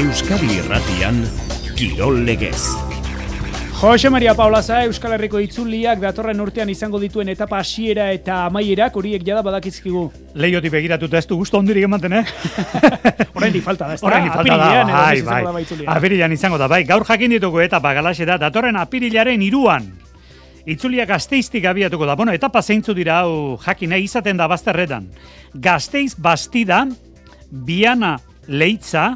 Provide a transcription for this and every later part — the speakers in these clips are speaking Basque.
Euskadi Irratian Kirol Legez. Jose Maria Paulaza Euskal Herriko itzuliak datorren urtean izango dituen etapa hasiera eta amaierak horiek jada badakizkigu. Leioti begiratuta ez du gustu ondirik ematen, eh? Oraindik falta da, ez Orain falta da, bai, da bai. Apirilean izango da, bai. Gaur jakin ditugu etapa galaxe da, datorren apirilaren iruan. Itzulia gazteiztik abiatuko da. Bueno, etapa zeintzu dira hau jakin nahi izaten da bazterretan. Gazteiz bastida, biana leitza,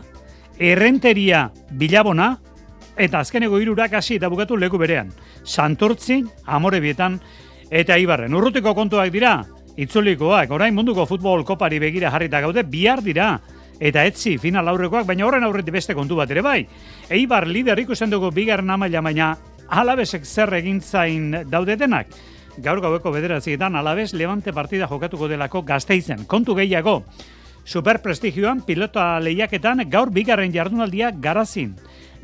errenteria bilabona, eta azkeneko hirurak hasi eta bukatu leku berean. Santurtzi, amorebietan, eta ibarren. Urrutiko kontuak dira, itzulikoak, orain munduko futbol kopari begira jarrita gaude, bihar dira, eta etzi final aurrekoak, baina horren aurretik beste kontu bat ere bai. Eibar lider ikusten dugu bigarren amaila, baina alabesek zer egin zain daudetenak. Gaur gaueko bederatzietan alabez levante partida jokatuko delako gazteizen. Kontu gehiago, superprestigioan pilota lehiaketan gaur bigarren jardunaldia garazin.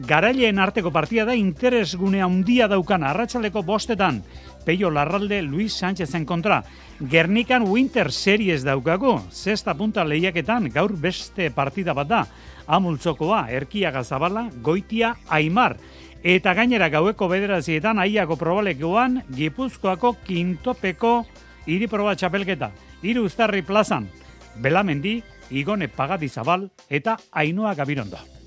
Garaileen arteko partida da interesgune handia daukan arratsaleko bostetan. Peio Larralde Luis Sánchezen kontra. Gernikan Winter Series daukagu. Zesta punta lehiaketan gaur beste partida bat da. Amultzokoa, Erkiaga Zabala, Goitia, Aimar. Eta gainera gaueko bederazietan aiako probalekoan Gipuzkoako kintopeko iriproba txapelketa. Hiru uztarri plazan. Belamendi, Igone Pagadizabal eta Ainhoa Gabirondo.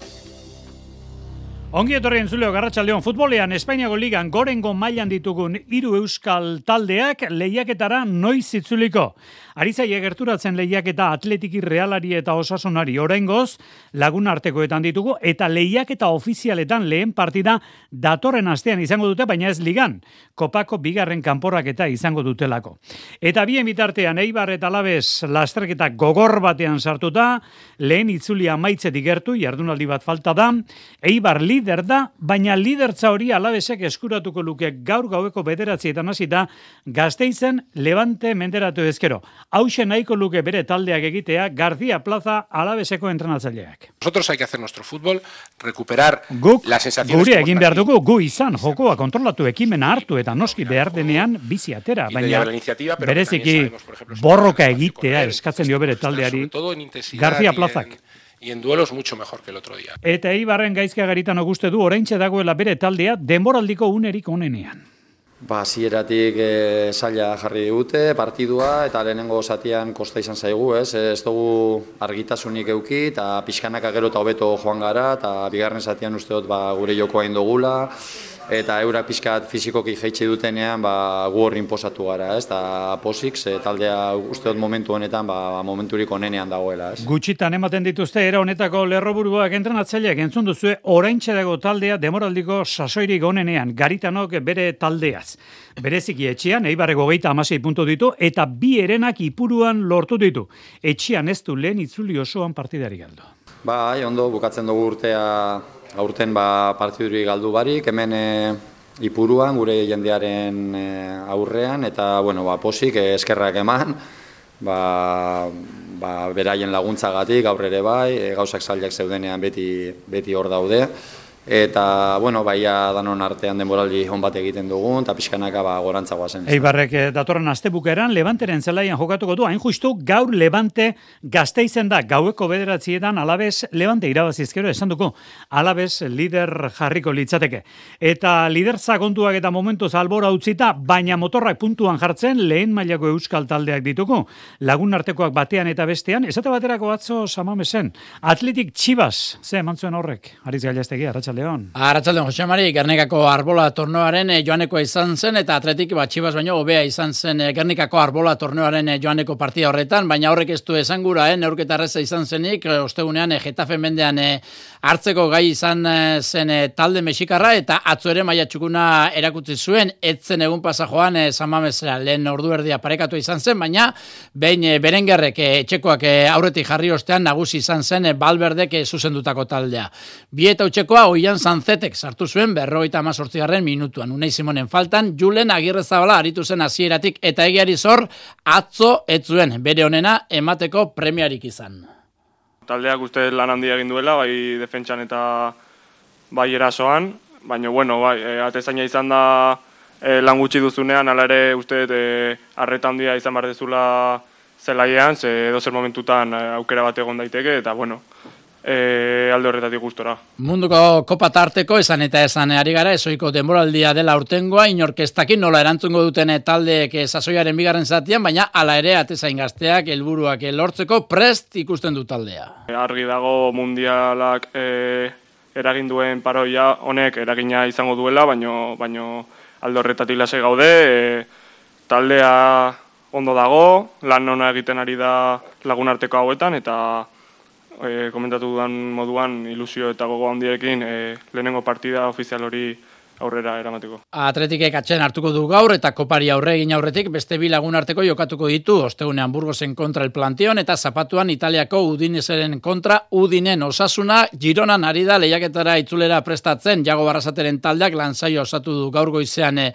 Ongi etorri entzuleo Garratxaldeon futbolean Espainiako ligan gorengo mailan ditugun hiru euskal taldeak lehiaketara noiz itzuliko. Arizaia gerturatzen lehiaketa atletiki realari eta osasunari oraingoz lagun artekoetan ditugu eta lehiaketa ofizialetan lehen partida datorren astean izango dute baina ez ligan. Kopako bigarren kanporaketa izango dutelako. Eta bien bitartean Eibar eta Alabez lasterketa gogor batean sartuta, lehen itzulia maitzetik gertu, jardunaldi bat falta da, Eibar lider da, baina lidertza hori Alabezek eskuratuko luke gaur gaueko bederatzietan hasita gazteizen levante menderatu ezkero. Hauxe nahiko luke bere taldeak egitea García Plaza Alabezeko entrenatzaileak. Nosotros hay que hacer nuestro fútbol, recuperar Guk, las sensaciones gure que hemos egin behar dugu, gu izan, jokoa kontrolatu ekimena hartu eta noski behar denean bizi atera, baina la bereziki borroka egitea eskatzen dio bere taldeari García y Plazak. en- y en duelos mucho mejor que el otro día. Eta Eibarren gaizka garitan auguste du oraintxe dagoela bere taldea denboraldiko unerik onenean. Ba, hasieratik e, zaila jarri dute partidua eta lehenengo zatian kosta izan zaigu, ez? Ez dugu argitasunik euki eta pixkanaka gero eta hobeto joan gara eta bigarren zatian uste dut ba, gure jokoa indogula eta eura pixkat fizikoki jaitsi dutenean ba, gu horri inposatu gara, ez? Eta posik, ze taldea uste dut momentu honetan ba, momenturik onenean dagoela, ez? Gutxitan ematen dituzte era honetako lerroburuak entrenatzaileak entzun duzue oraintxe dago taldea demoraldiko sasoirik onenean garitanok bere taldeaz. Bereziki etxean Eibarreko geita amasei puntu ditu eta bi erenak ipuruan lortu ditu. Etxean ez du lehen itzuli osoan partidari galdu. Bai, ondo, bukatzen dugu urtea, aurten ba, partidurik galdu barik, hemen e, ipuruan, gure jendearen e, aurrean, eta, bueno, ba, posik, e, eskerrak eman, ba, ba, beraien laguntzagatik, gaur ere bai, e, gauzak zailak zeudenean beti, beti hor daude, eta, bueno, baia danon artean denboraldi hon bat egiten dugun, eta pixkanaka ba, gorantza guazen. Eibarrek eh, datorren astebukeran Levanteren zelaian jokatuko du, hain justu gaur Levante gazteizen da, gaueko bederatzietan alabez Levante irabazizkero esan duko, alabez lider jarriko litzateke. Eta lider kontuak eta momentuz albora utzita, baina motorrak puntuan jartzen lehen mailako euskal taldeak dituko, lagun artekoak batean eta bestean, esate baterako atzo samamesen, atletik txibas, ze eman zuen horrek, ariz gailaztegi, arratsaldeon. Arratxaldeon, Jose Mari, Gernikako Arbola torneoaren eh, joanekoa izan zen, eta atletik batxibaz baino hobea izan zen eh, Gernikako Arbola torneoaren eh, joaneko partida horretan, baina horrek ez du esan gura, eh, neurketa erreza izan zenik, ostegunean eh, Getafe mendean hartzeko gai izan zen talde mexikarra, eta atzo ere maia txukuna erakutsi zuen, etzen egun pasa joan eh, Samamesera lehen ordu erdia parekatu izan zen, baina behin eh, berengerrek etxekoak aurretik jarri ostean nagusi izan zen Balberdek zuzendutako taldea. Bi eta utxekoa Oian Sanzetek sartu zuen berrogeita amazortzigarren minutuan. Unai Simonen faltan, Julen Agirre Zabala aritu zen hasieratik eta egiari zor atzo ez zuen bere honena emateko premiarik izan. Taldeak uste lan handia egin duela, bai defentsan eta bai erasoan, baina bueno, bai, e, atezaina izan da e, lan gutxi duzunean, hala ere uste e, arreta handia izan behar dezula zelaiean, ze edozer momentutan aukera bat egon daiteke, eta bueno, e, alde horretatik gustora. Munduko kopa tarteko esan eta esan ari gara, ezoiko denboraldia dela urtengoa, inorkestakin nola erantzungo duten taldeek sasoiaren bigarren zatian, baina ala ere atezain gazteak helburuak lortzeko prest ikusten du taldea. Argi dago mundialak e, eragin duen paroia honek eragina izango duela, baino, baino alde horretatik lasai gaude, e, taldea ondo dago, lan ona egiten ari da lagunarteko hauetan, eta e, komentatu dudan moduan ilusio eta gogo handiekin e, lehenengo partida ofizial hori aurrera eramateko. Atletikek atxen hartuko du gaur eta kopari aurre egin aurretik beste bi lagun arteko jokatuko ditu ostegunean Burgosen kontra el planteon eta zapatuan Italiako Udineseren kontra Udinen osasuna Gironan ari da lehiaketara itzulera prestatzen Jago Barrasateren taldeak lanzaio osatu du gaur goizean e,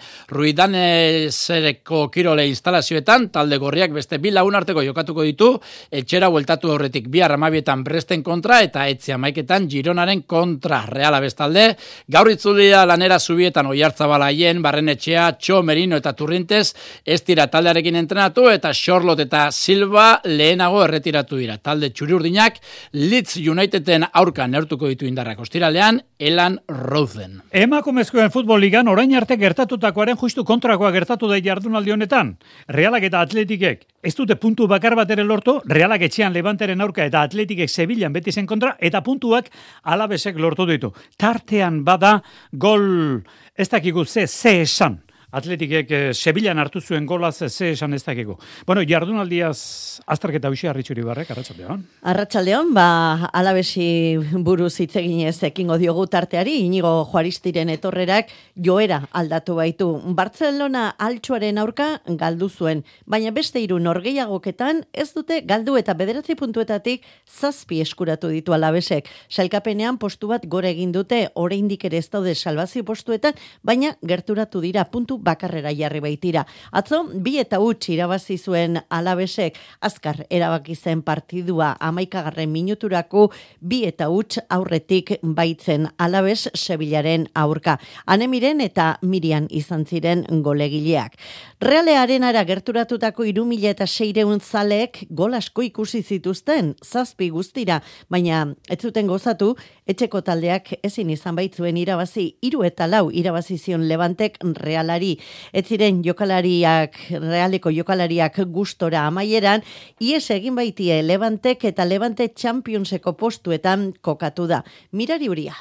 kirole instalazioetan talde gorriak beste bi lagun arteko jokatuko ditu etxera bueltatu aurretik bi arramabietan presten kontra eta etzia maiketan Gironaren kontra reala bestalde gaur itzulia lanera zubietan oiartzabala hien, barrenetxea, txo, merino eta turrintez, ez dira taldearekin entrenatu eta Charlotte eta Silva lehenago erretiratu dira. Talde txuriurdinak, Leeds Uniteden aurka neurtuko ditu indarrak ostiralean, Elan Rosen. Emakumezkoen futbol ligan orain arte gertatutakoaren justu kontrakoa gertatu da jardunaldi honetan. Realak eta atletikek ez dute puntu bakar bat ere lortu, realak etxean levanteren aurka eta atletikek Sevillan beti zen kontra, eta puntuak alabesek lortu ditu. Tartean bada gol ez dakigu ze, ze esan. Atletikek eh, Sevillan hartu zuen golaz ze esan ez dakigu. Bueno, jardunaldiaz azterketa hoxe arritxuri barrek, arratsaldeon. Arratsaldeon, ba, alabesi buruz hitz eginez ekingo diogu tarteari, inigo juaristiren etorrerak joera aldatu baitu. Barcelona altxuaren aurka galdu zuen, baina beste hiru norgeiagoketan ez dute galdu eta bederatzi puntuetatik zazpi eskuratu ditu alabesek. Salkapenean postu bat gore egin dute, oraindik ere ez daude salvazio postuetan, baina gerturatu dira puntu bakarrera jarri baitira. Atzo, bi eta utzi irabazi zuen alabesek, azkar erabaki zen partidua amaikagarren minuturako bi eta utz aurretik baitzen alabes Sevillaren aurka. Anemiren eta Mirian izan ziren golegileak. Realearen ara gerturatutako irumila eta seireun zaleek gol asko ikusi zituzten, zazpi guztira, baina ez zuten gozatu, etxeko taldeak ezin izan baitzuen irabazi, iru eta lau irabazi zion levantek realari Ez ziren jokalariak, realeko jokalariak gustora amaieran, ies egin baitie Levantek eta Levante Championseko postuetan kokatu da. Mirari huria.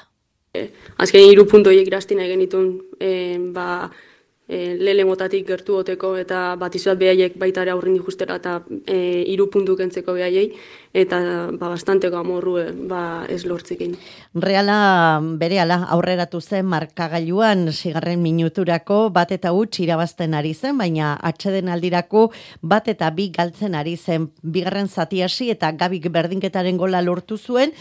Eh, azken hiru puntu horiek irastina egin ditun, eh, ba, e, lele motatik gertu goteko eta bat izuat behaiek baita ere aurrin justera eta e, iru puntu kentzeko behaiei eta ba, bastanteko amorru e, ba, ez lortzikin. Reala bere ala aurreratu zen markagailuan sigarren minuturako bat eta huts irabazten ari zen, baina atxeden aldirako bat eta bi galtzen ari zen bigarren zati hasi eta gabik berdinketaren gola lortu zuen,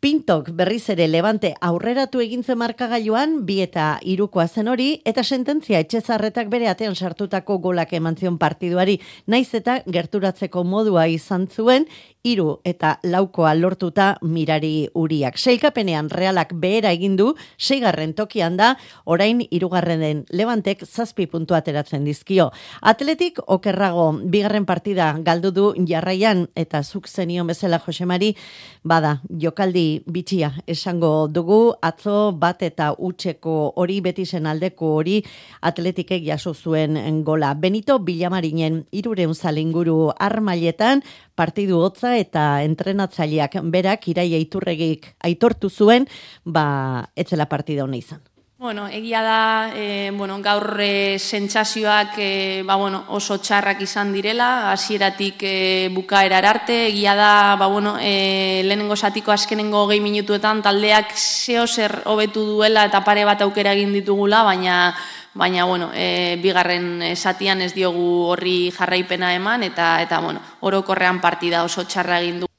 Pintok berriz ere levante aurreratu egintzen markagailuan, bi eta irukoa zen hori, eta sententzia etxezarretak bere atean sartutako golak emantzion partiduari, naiz eta gerturatzeko modua izan zuen, iru eta laukoa lortuta mirari uriak. Seikapenean realak behera egin du, seigarren tokian da, orain irugarren den levantek zazpi puntu ateratzen dizkio. Atletik okerrago bigarren partida galdu du jarraian eta zuk zenion bezala Josemari, bada jokaldi bitxia esango dugu, atzo bat eta utxeko hori beti zen aldeko hori atletikek jaso zuen gola. Benito Bilamarinen irureun zalinguru armailetan, partidu hotza eta entrenatzaileak berak iraia iturregik aitortu zuen, ba, etzela partida hona izan. Bueno, egia da, e, bueno, gaur e, sentsazioak e, ba, bueno, oso txarrak izan direla, hasieratik e, bukaera arte, egia da, ba, bueno, e, lehenengo satiko azkenengo gehi minutuetan taldeak zeo zer hobetu duela eta pare bat aukera egin ditugula, baina baina bueno, e, bigarren esatian ez diogu horri jarraipena eman eta eta bueno, orokorrean partida oso txarra egin du.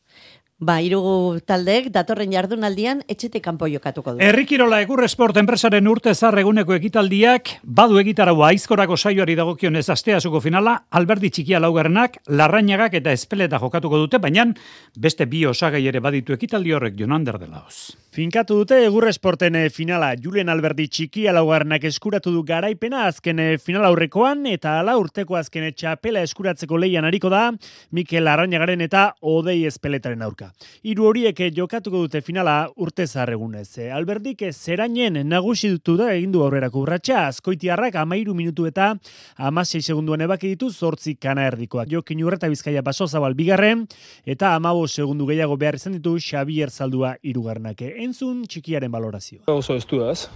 Ba, irugu taldeek datorren jardunaldian etxetik kanpo jokatuko du. Errikirola Egur Esport enpresaren urte zarreguneko ekitaldiak badu egitaragua aizkorako saioari dagokionez asteasuko finala, Alberdi txikia laugarrenak, Larrañagak eta Espeleta jokatuko dute, baina beste bi osagai ere baditu ekitaldi horrek Jonander delauz. Finkatu dute Egur Esporten eh, finala, Julen Alberdi txikia laugarrenak eskuratu du garaipena azken eh, final aurrekoan eta ala urteko azken txapela eskuratzeko leian hariko da Mikel Larrañagaren eta Odei Espeletaren aurka. Hiru horiek jokatuko dute finala urte zarregunez. Alberdik zerainen nagusi dutu da egindu aurrerako urratxa, azkoitiarrak amairu minutu eta amasei segunduan ebaki ditu zortzi kana erdikoak. Jokin urreta bizkaia baso zabal bigarren, eta amabo segundu gehiago behar izan ditu Xavier Zaldua irugarnake. Entzun txikiaren balorazio. Oso ez du ez.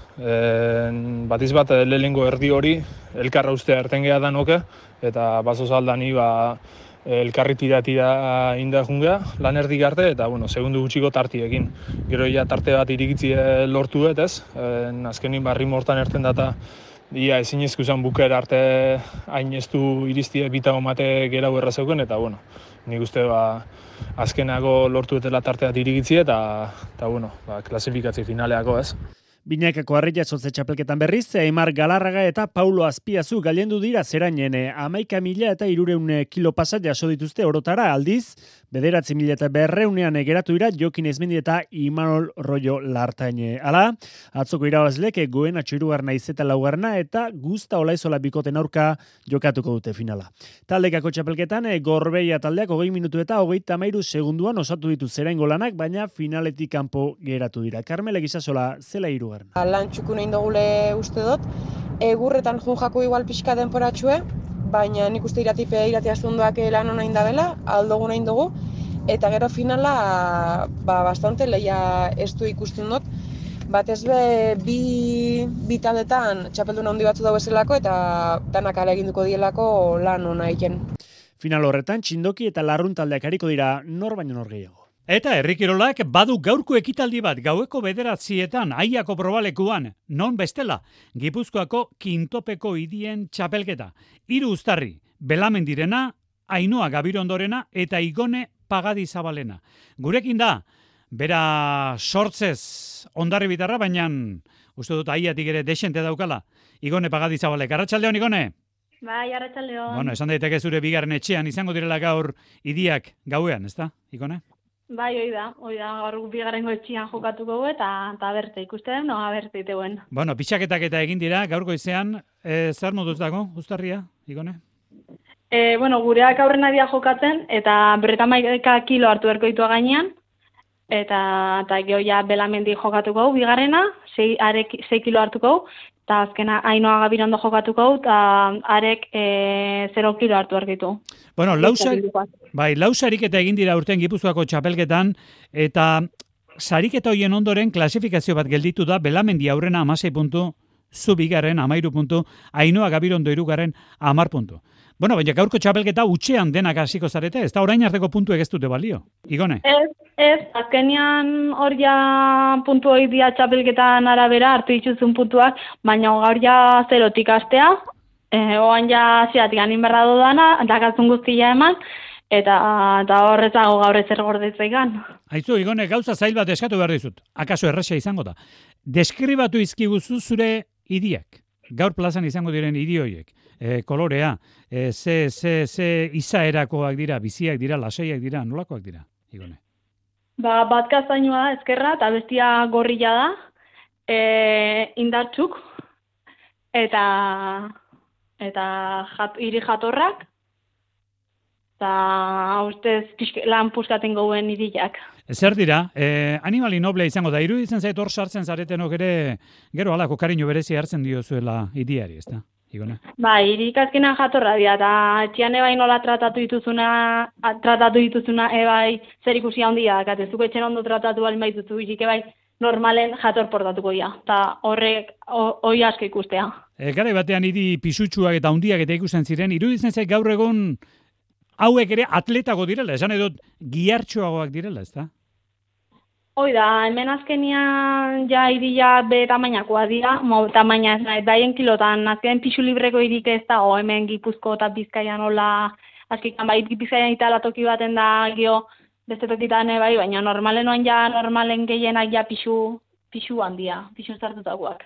Batiz bat lehengo erdi hori, elkarra ustea ertengea da noke, eta baso zaldani ba, elkarri tira tira inda jungea, lan erdik arte, eta bueno, segundu gutxiko tartiekin. Gero ja tarte bat irikitzi eh, lortu dut ez, e, azkenin barri mortan erten data, ia ezin ezkuzan buker arte hain ez du iristie bitago mate gera erra zeuken, eta bueno, nik uste ba, azkenago lortu dutela tarteat irikitzi eta, eta bueno, ba, klasifikatzi finaleako ez. Binakako harria sotze txapelketan berriz, Eimar Galarraga eta Paulo Azpiazu galendu dira zerainen amaika mila eta irureun kilo pasat jaso dituzte orotara aldiz, bederatzi mila eta berreunean egeratu ira Jokin Ezmendi eta Imanol Royo Lartaine. Hala, atzoko irabazleke goen naiz eta laugarna eta guzta olaizola bikoten aurka jokatuko dute finala. Taldekako txapelketan, gorbeia taldeak hogei minutu eta hogei tamairu segunduan osatu ditu zerain golanak, baina finaletik kanpo geratu dira. Carmele Gizasola, zela irugar gobernu. Lan txuku nahi dugule uste dut, egurretan jun jako igual pixka denporatxue, baina nik uste iratipe irati astunduak lan hona indabela, aldogu nahi dugu, eta gero finala ba, bastante leia ez du ikusten dut, bat ez be bi, bi taldetan txapeldun handi batzu dago eselako eta danak ale eginduko dielako lan hona egin. Final horretan, txindoki eta larrun taldeak hariko dira nor baino nor gehiago. Eta herrikirolak badu gaurko ekitaldi bat gaueko bederatzietan aiako probalekuan, non bestela, Gipuzkoako kintopeko idien txapelketa. Hiru ustarri, belamendirena, ainoa gabirondorena eta igone pagadi zabalena. Gurekin da, bera sortzez ondarri bitarra, baina uste dut aiatik ere desente daukala. Igone pagadi zabalek. Arratxaldeon, Igone? Bai, arratxaldeon. Bueno, esan daiteke zure bigarren etxean izango direla gaur idiak gauean, ezta? Igone? Bai, oi da, oi da, gaur bigarrengo etxian jokatuko gu eta eta berte ikusten, no, berte iteuen. Bueno, pixaketak eta egin dira, gaurko izan, e, zer moduz dago, ustarria, igone? E, bueno, gureak aurren adia jokatzen, eta berreta maika kilo hartu erko ditua gainean, eta, eta geho ja belamendi jokatuko gu, bigarrena, 6 kilo hartuko gu, eta azkena hainoa gabirondo jokatuko eta arek e, 0 kilo hartu argitu. Bueno, lausa, bai, lausarik eta egin dira urten gipuzkoako txapelketan, eta sariketa hoien ondoren klasifikazio bat gelditu da, belamendi aurrena amasei puntu, zubigaren amairu puntu, hainoa gabirondo irugaren amar puntu. Bueno, baina gaurko txapelketa utxean denak hasiko zarete, ez da orain arteko puntu egeztute balio, igone? Ez, ez, azkenian hor ja puntu hori dia txapelketan arabera hartu dituzun puntuak, baina gaur ja zerotik astea, e, oan ja ziatik anin berra dudana, dakatzun guztia eman, eta eta horrezago gaur ezer gordetzaigan. Aizu, igone, gauza zail bat eskatu behar dizut. Akaso erresa izango da. Deskribatu izkiguzu zure idiak. Gaur plazan izango diren idioiek e, kolorea, e, ze, ze, ze izaerakoak dira, biziak dira, lasaiak dira, nolakoak dira, igone? Ba, bat kazainoa da, ezkerra, eta bestia gorrila da, e, indartxuk, eta, eta jat, iri jatorrak, eta ustez lan puskaten gauen iriak. Zer dira, eh, animali noblea izango da, iruditzen zait hor sartzen zaretenok ere, gero alako kariño berezi hartzen diozuela idiari, ez da? Igone? Ba, irik azkena jatorra dira, eta etxian ebai nola tratatu dituzuna, tratatu dituzuna ebai zer ikusi handia, kate, zuko etxen ondo tratatu bali maituzu, irik ebai normalen jator portatuko dira, eta horrek hoi asko ikustea. E, gara batean idi pisutsuak eta hundiak eta ikusten ziren, iruditzen zait gaur egun hauek ere atletago direla, esan edo giartxoagoak direla, ez da? Hoi da, hemen azkenian ja iria be tamainakoa dira, mo tamaina ez nahi, daien kilotan, azken pixu libreko irik ez o hemen gipuzko eta bizkaian hola, azkikan bai bizkaian itala toki baten da, gio, beste tokitan bai, baina normalen oan ja, normalen gehienak ja pixu, pixu handia, pixu zartutakoak.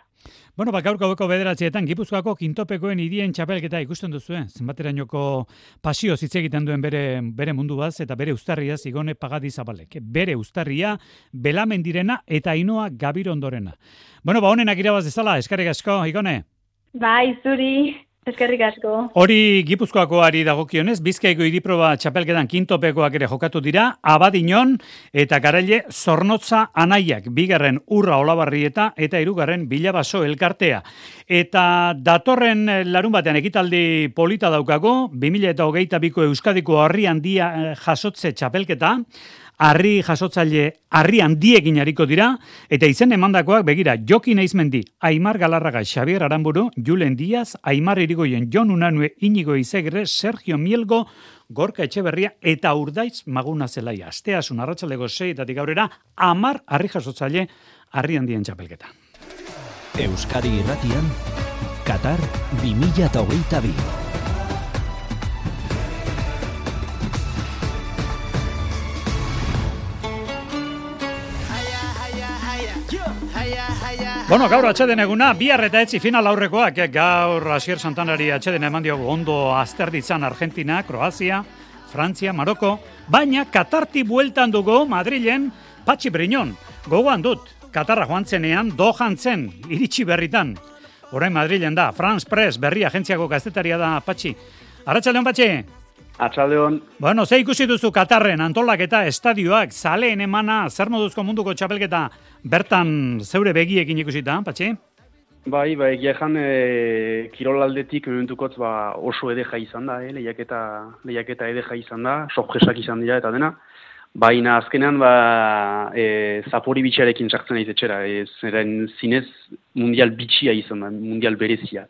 Bueno, bak gaurko beko bederatzietan, Gipuzkoako kintopekoen idien txapelketa ikusten duzu, eh? zenbaterainoko pasio hitz egiten duen bere, bere mundu baz, eta bere ustarria zigone pagadi zabalek. Bere ustarria, belamendirena eta inoa gabir ondorena. Bueno, ba honenak irabaz dezala, eskarek asko, igone? Bai, zuri, Eskerrik asko. Hori Gipuzkoakoari dagokionez, Bizkaiko hiriproba txapelketan kintopekoak ere jokatu dira, Abadiñon eta Garaile Zornotza Anaiak, bigarren Urra Olabarrieta eta hirugarren Bilabaso elkartea. Eta datorren larun batean ekitaldi polita daukago, 2022ko Euskadiko Harri Handia eh, jasotze txapelketa, harri jasotzaile harri handiekin hariko dira, eta izen emandakoak begira Joki Neizmendi, Aimar Galarraga, Xavier Aramburu, Julen Diaz, Aimar Irigoyen, Jon Unanue, Inigo Izegre, Sergio Mielgo, Gorka Etxeberria eta Urdaiz Maguna Zelaia. Asteasun arratsaleko seietatik aurrera, amar harri jasotzaile harri handien txapelketa. Euskadi Irratian, Qatar 2022. Bueno, gaur atxeden eguna, bihar eta etzi final aurrekoak, eh, gaur Asier Santanari atxeden eman diogu ondo azterditzan Argentina, Kroazia, Frantzia, Maroko, baina Katarti bueltan dugu Madrilen Patxi Briñon. Gogoan dut, Katarra joan zenean, dojan zen, iritsi berritan. Orain Madrilen da, France Press, berri agentziako gaztetaria da Patxi. Arratxaldeon, Patxi? Atxaldeon. Bueno, ze ikusi duzu Katarren antolaketa estadioak, zaleen emana, zer moduzko munduko txapelketa, bertan zeure begiekin ikusita, Patxi? Bai, bai, egia jan, e, kirol aldetik momentukotz ba, oso edeja izan da, eh, lehiaketa, lehiaketa edeja izan da, sorpresak izan dira eta dena. Baina azkenean, ba, e, zapori bitxarekin sartzen naiz etxera, e, zeren zinez mundial bitxia izan da, mundial berezia.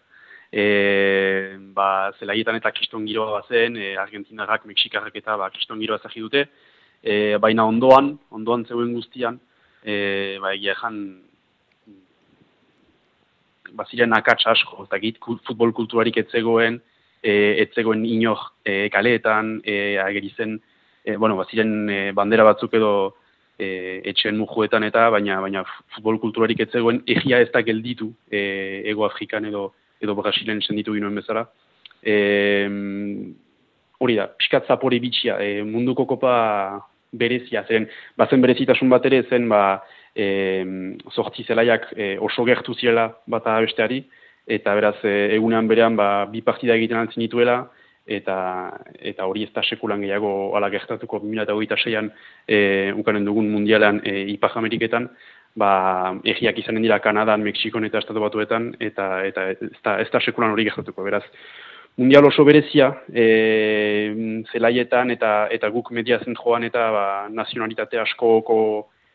E, ba, zelaietan eta kiston giroa bazen, e, Argentinarrak, Mexikarrak eta ba, kiston giroa zagi dute, e, baina ondoan, ondoan zeuen guztian, e, ba, egia jan, baziren akats asko, eta git, futbol kulturarik etzegoen, e, etzegoen inor e, kaleetan, e, agerizen, e, bueno, baziren e, bandera batzuk edo e, etxen mujuetan eta, baina baina futbol kulturarik etzegoen, egia ez da gelditu, e, ego Afrikan edo, edo Brasilen senditu ginoen bezala. E, hori da, piskat zapore bitxia, e, munduko kopa berezia, zeren, bazen berezitasun bat ere zen, ba, e, zortzi zelaiak e, oso gertu zirela bata besteari, eta beraz, e, egunean berean, ba, bi partida egiten altzin dituela, eta eta hori ez da sekulan gehiago ala gertatuko 2026an e, ukanen dugun mundialan e, Ipar Ameriketan, ba, egiak izanen dira Kanadan, Mexikon eta Estatu Batuetan, eta, eta ez, da, ez da sekulan hori gertatuko, beraz. Mundial oso berezia, e, zelaietan eta eta guk media zen joan eta ba, nazionalitate askoko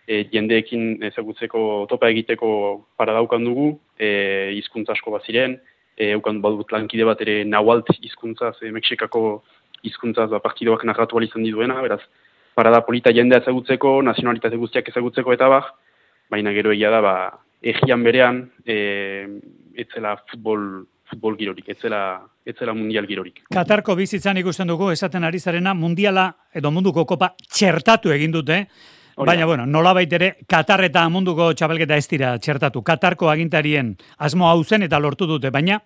e, jendeekin ezagutzeko topa egiteko para daukan dugu, e, hizkuntza asko baziren, e, eukan badut lankide bat ere nahualt hizkuntza, ze Mexikako hizkuntza ba, partidoak narratu izan diduena, beraz, parada polita jendea ezagutzeko, nazionalitate guztiak ezagutzeko eta bar, baina gero egia da, ba, egian berean, e, etzela futbol futbol girorik, etzela, etzela mundial girorik. Katarko bizitzan ikusten dugu, esaten ari zarena, mundiala edo munduko kopa txertatu egin dute, Baina, bueno, nola baitere, Katar eta munduko txapelketa ez dira txertatu. Katarko agintarien asmo hau zen eta lortu dute, baina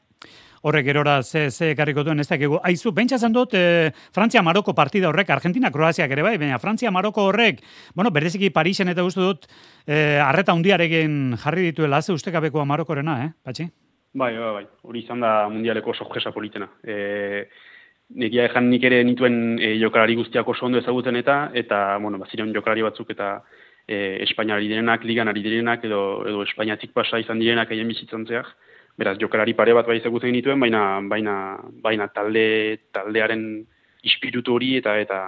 horrek erora ze, ze karriko duen ez dakigu. Aizu, pentsatzen dut, e, Frantzia-Maroko partida horrek, Argentina-Kroaziak ere bai, baina Frantzia-Maroko horrek, bueno, bereziki Parisen eta guztu dut, e, arreta hundiarekin jarri dituela, ze ustekabekoa Marokorena, eh, patxi? Bai, bai, bai. Hori izan da mundialeko sorpresa politena. E, Negia ejan nik ere nituen e, jokalari guztiak oso ondo ezagutzen eta, eta, bueno, baziren jokalari batzuk eta e, Espainiari direnak, ligan ari direnak, edo, edo Espainiatik pasa izan direnak egin bizitzan zeak. Beraz, jokalari pare bat bai ezagutzen nituen, baina, baina, baina talde, taldearen ispiritu hori eta eta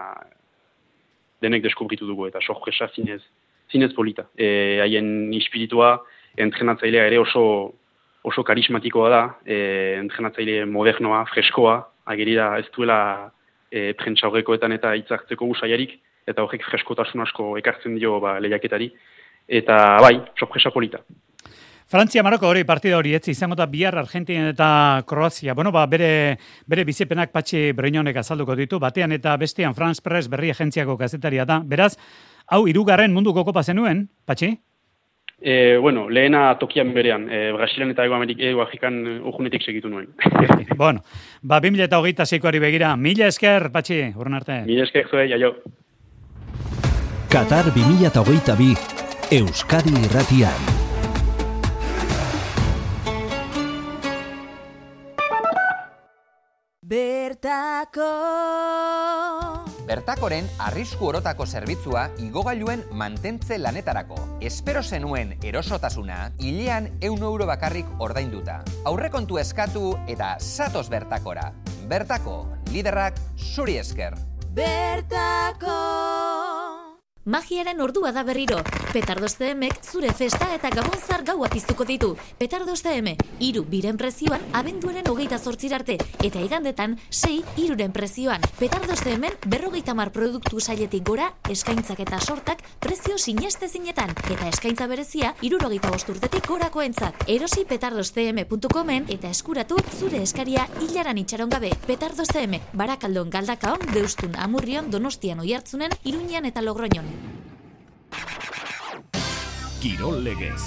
denek deskubritu dugu eta sorpresa zinez, zinez polita. E, haien ispiritua, entrenatzailea ere oso, oso karismatikoa da, e, entrenatzaile modernoa, freskoa, agerira ez duela e, prentsa horrekoetan eta hitzartzeko usaiarik, eta horrek freskotasun asko ekartzen dio ba, lehiaketari, eta bai, sorpresa polita. Frantzia Maroko hori partida hori etzi izango da bihar Argentina eta Kroazia. Bueno, ba, bere bere bizipenak patxi Breñonek azalduko ditu. Batean eta bestean France Press berri agentziako gazetaria da. Beraz, hau hirugarren munduko kopa zenuen, patxi? E, bueno, lehena tokian berean, e, Brasilen eta Ego Amerik, Ego Afrikan urgunetik segitu nuen. bueno, ba, 2000 eta hogeita zeikoari begira, mila esker, patxi, urren arte. Mila esker, zoe, jaio. Qatar 2008 bi, Euskadi irratian. Bertakoren arrisku orotako zerbitzua igogailuen mantentze lanetarako. Espero zenuen erosotasuna, hilean eun euro bakarrik ordainduta. Aurrekontu eskatu eta satos bertakora. Bertako, liderrak zuri esker. Magiaren ordua da berriro. Petardos CMek zure festa eta gabonzar gaua piztuko ditu. Petardos CM, iru biren prezioan abenduaren hogeita zortzirarte. Eta igandetan, sei iruren prezioan. Petardos CMen berrogeita mar produktu sailetik gora, eskaintzak eta sortak prezio sineste zinetan. Eta eskaintza berezia, irurogeita bosturtetik gorako entzat. Erosi petardoscm.comen eta eskuratu zure eskaria hilaran itxaron gabe. Petardos CM, barakaldon galdakaon, deustun amurrion, donostian oiartzunen, iruñan eta logroñon. Kirol legez.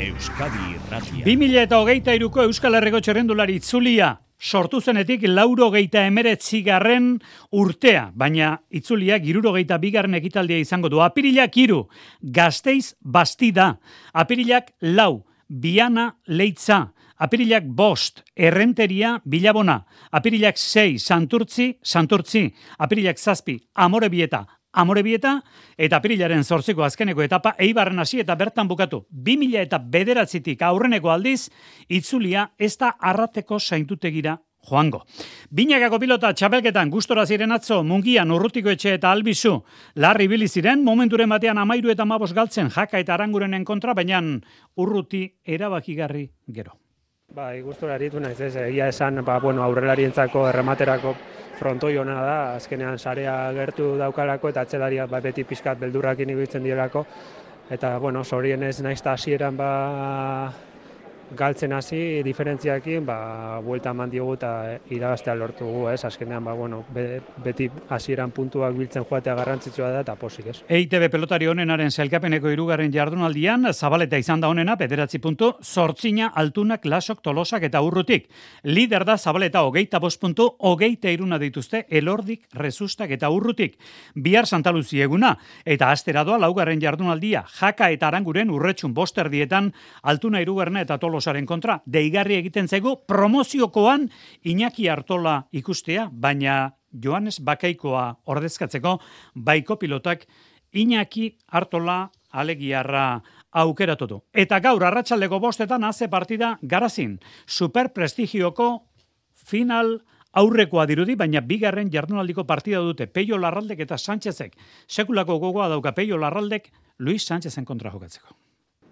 Euskadi Irratia. 2000 eta hogeita iruko Euskal Herriko txerrendulari itzulia sortu zenetik lauro geita emeretzigarren urtea, baina itzulia giruro geita bigarren ekitaldia izango du. Apirilak iru, gazteiz bastida. Apirilak lau, biana leitza. Apirilak bost, errenteria, bilabona. Apirilak sei, santurtzi, santurtzi. Apirilak zazpi, amorebieta, amorebieta. Eta apirilaren zortziko azkeneko etapa eibarren hasi eta bertan bukatu. 2000 eta bederatzitik aurreneko aldiz, itzulia ez da arrateko saintutegira joango. Binakako pilota txapelketan gustora ziren atzo, mungian urrutiko etxe eta albizu, larri bili ziren, momenturen batean amairu eta mabos galtzen jaka eta arangurenen kontra, baina urruti erabakigarri gero. Bai, gustora aritu naiz, ez, egia esan, ba, bueno, aurrelarientzako errematerako frontoi ona da, azkenean sarea gertu daukalako eta atzelariak ba, beti pixkat beldurrakin ibiltzen dielako. Eta, bueno, zorionez naiz eta hasieran ba, galtzen hasi diferentziakin, ba, buelta eman diogu eta irabaztea lortu gu, ez? Azkenean, ba, bueno, be, beti hasieran puntuak biltzen joatea garrantzitsua da eta posik, ez? EITB pelotari honenaren zelkapeneko irugarren jardunaldian, zabaleta izan da honena, bederatzi puntu, sortzina, altunak, lasok, tolosak eta urrutik. Lider da zabaleta hogeita bost puntu, hogeita iruna dituzte, elordik, rezustak eta urrutik. Bihar Santa Luzi eguna, eta astera doa laugarren jardunaldia, jaka eta aranguren urretxun bosterdietan, altuna irugarna eta tolo Tolosaren kontra, deigarri egiten zaigu promoziokoan Iñaki Artola ikustea, baina Joanes Bakaikoa ordezkatzeko baiko pilotak Iñaki Artola alegiarra aukeratu du. Eta gaur arratsaldeko bostetan haze partida garazin, superprestigioko final aurrekoa dirudi, baina bigarren jardunaldiko partida dute Peio Larraldek eta Sánchezek. Sekulako gogoa dauka Peio Larraldek Luis Sánchezen kontra jokatzeko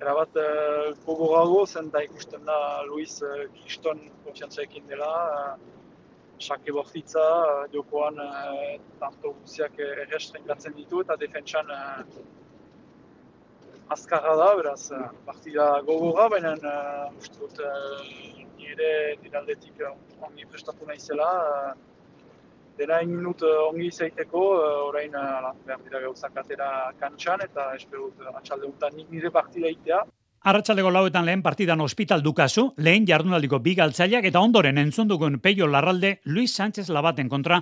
erabat uh, gogo gago, zen da ikusten da Luis uh, Kriston konfiantzaekin dela, uh, sake bortitza, uh, jokoan uh, tarto guziak errestrengatzen ditu eta defentsan uh, azkarra da, beraz, uh, partida gogorra, baina uh, uste dut uh, nire diraldetik uh, ongi prestatu naizela, uh, dena egin minut ongi izaiteko, orain behar dira gauzak atera kantxan, eta esperut atxalde nik nire partida itea. Arratxaldeko lauetan lehen partidan hospital dukazu, lehen jardunaldiko bigaltzaileak eta ondoren entzundukun peio larralde Luis Sánchez Labaten kontra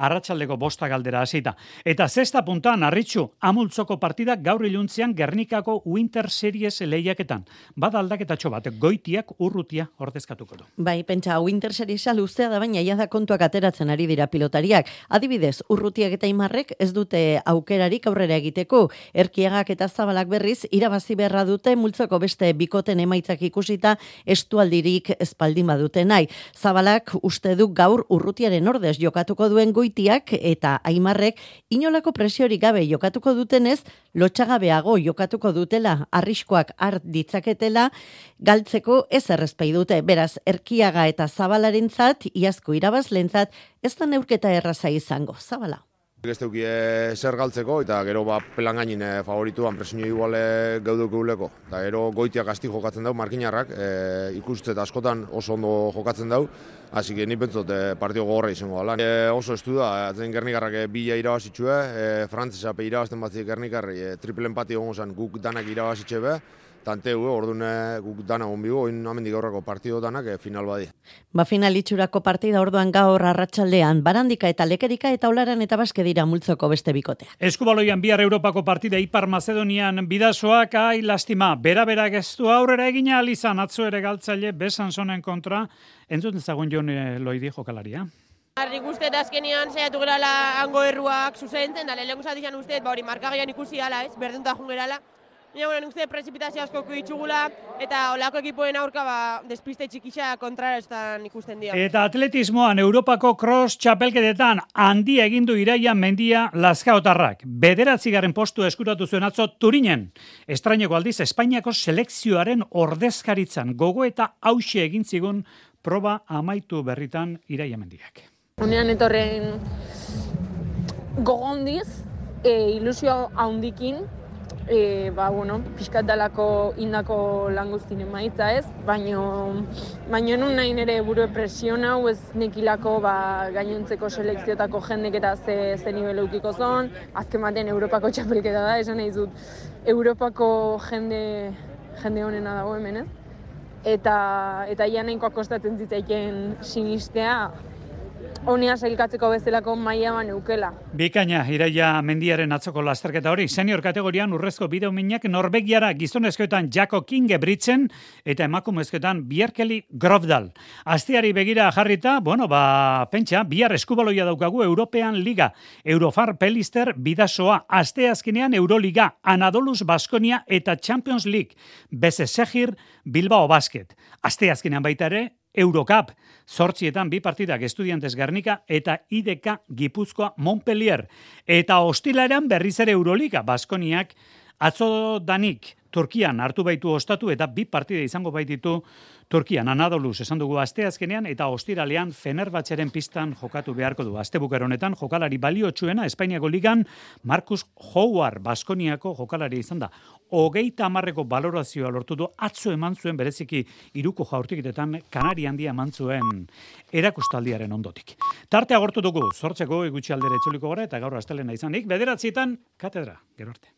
arratsaldeko bosta galdera hasita. Eta zesta puntan arritxu amultzoko partida gaur iluntzean Gernikako Winter Series lehiaketan. Bada aldaketa bat, goitiak urrutia ordezkatuko du. Bai, pentsa, Winter Seriesa luzea da baina ia da kontuak ateratzen ari dira pilotariak. Adibidez, urrutiak eta imarrek ez dute aukerarik aurrera egiteko. Erkiagak eta zabalak berriz, irabazi beharra dute multzoko beste bikoten emaitzak ikusita estualdirik espaldin badute nahi. Zabalak uste du gaur urrutiaren ordez jokatuko duen goi goitiak eta aimarrek inolako presiorik gabe jokatuko dutenez, lotxagabeago jokatuko dutela, arriskoak art ditzaketela, galtzeko ez errespei dute. Beraz, erkiaga eta zabalaren zat, iazko irabazlentzat, ez da neurketa erraza izango. Zabala. Ez duki zer galtzeko, eta gero ba pelan gainin favorituan presinio iguale geuduk euleko. Eta gero goitiak asti jokatzen dau, markinarrak, e, ikustet askotan oso ondo jokatzen dau, hasi que ni pentsot e, partio gogorra izango da. E, oso estu da, atzen gernikarrak e, bila irabazitxue, e, frantzesa pe irabazten batzik gernikarri, e, triple empati gongo guk danak irabazitxe be, tanteu, eh, orduan guk dana onbigo, oin amendik aurrako partido danak eh, final badi. Ba final itxurako partida orduan gaur arratsaldean barandika eta lekerika eta olaran eta baske dira multzoko beste bikotea. Eskubaloian bihar Europako partida Ipar Macedonian bidasoak ai lastima, bera-bera geztu aurrera egina alizan atzo ere galtzaile besan sonen kontra, entzuten zagun jon loidi jokalaria. Nik uste da azkenean zaiatu gerala hango erruak zuzentzen, da lehenko zatizan uste, ba hori markagaian ikusi gala, ez, berdunta jun gerala. Baina, bueno, nik uste prezipitazio asko ditugula, eta olako ekipoen aurka, ba, despiste txikisa kontrara da ikusten dira. Eta atletismoan Europako cross txapelketetan handi egindu iraia mendia lazkaotarrak. Bederatzigarren postu eskuratu zuen atzo Turinen. Estraineko aldiz, Espainiako selekzioaren ordezkaritzan gogo eta hause egin zigun proba amaitu berritan iraia mendiak. Unean etorren gogondiz, e, ilusio haundikin, e, ba, bueno, pixkat dalako indako lan guztien emaitza ez, baino, baino nun nahi nire buru presion hau ez nekilako ba, gainontzeko selekziotako jendek eta ze, ze nivel eukiko zon, azken batean Europako txapelketa da, esan nahi dut, Europako jende, jende honena dago hemen ez, eta, eta ia nahikoa kostatzen zitzaiken sinistea, Honea sailkatzeko bezalako maila eukela. Bikaina, iraia mendiaren atzoko lasterketa hori, senior kategorian urrezko bideo minak Norvegiara gizonezkoetan Jako Kinge Britzen eta emakumezkoetan Bierkeli Grofdal. Astiari begira jarrita, bueno, ba, pentsa, bihar eskubaloia daukagu European Liga, Eurofar Pelister bidasoa, aste azkenean Euroliga, Anadolus Baskonia eta Champions League, Beze Segir, Bilbao Basket. Aste azkenean baita ere, Eurocup, zortzietan bi partidak estudiantes Gernika eta IDK Gipuzkoa Montpellier. Eta hostilarean berriz ere Euroliga, Baskoniak atzo danik Turkian hartu baitu ostatu eta bi partide izango baititu Turkian Anadoluz esan dugu asteazkenean eta ostiralean Fenerbahçeren pistan jokatu beharko du. Astebuker honetan jokalari baliotsuena Espainiako ligan Marcus Howard Baskoniako jokalari izan da. Hogeita hamarreko balorazioa lortu du atzo eman zuen bereziki iruko jaurtiketetan Kanari handia eman zuen erakustaldiaren ondotik. Tarte agortu dugu, zortzeko egutsi aldere etzuliko gara eta gaur astelena izanik, bederatzietan katedra, gero arte.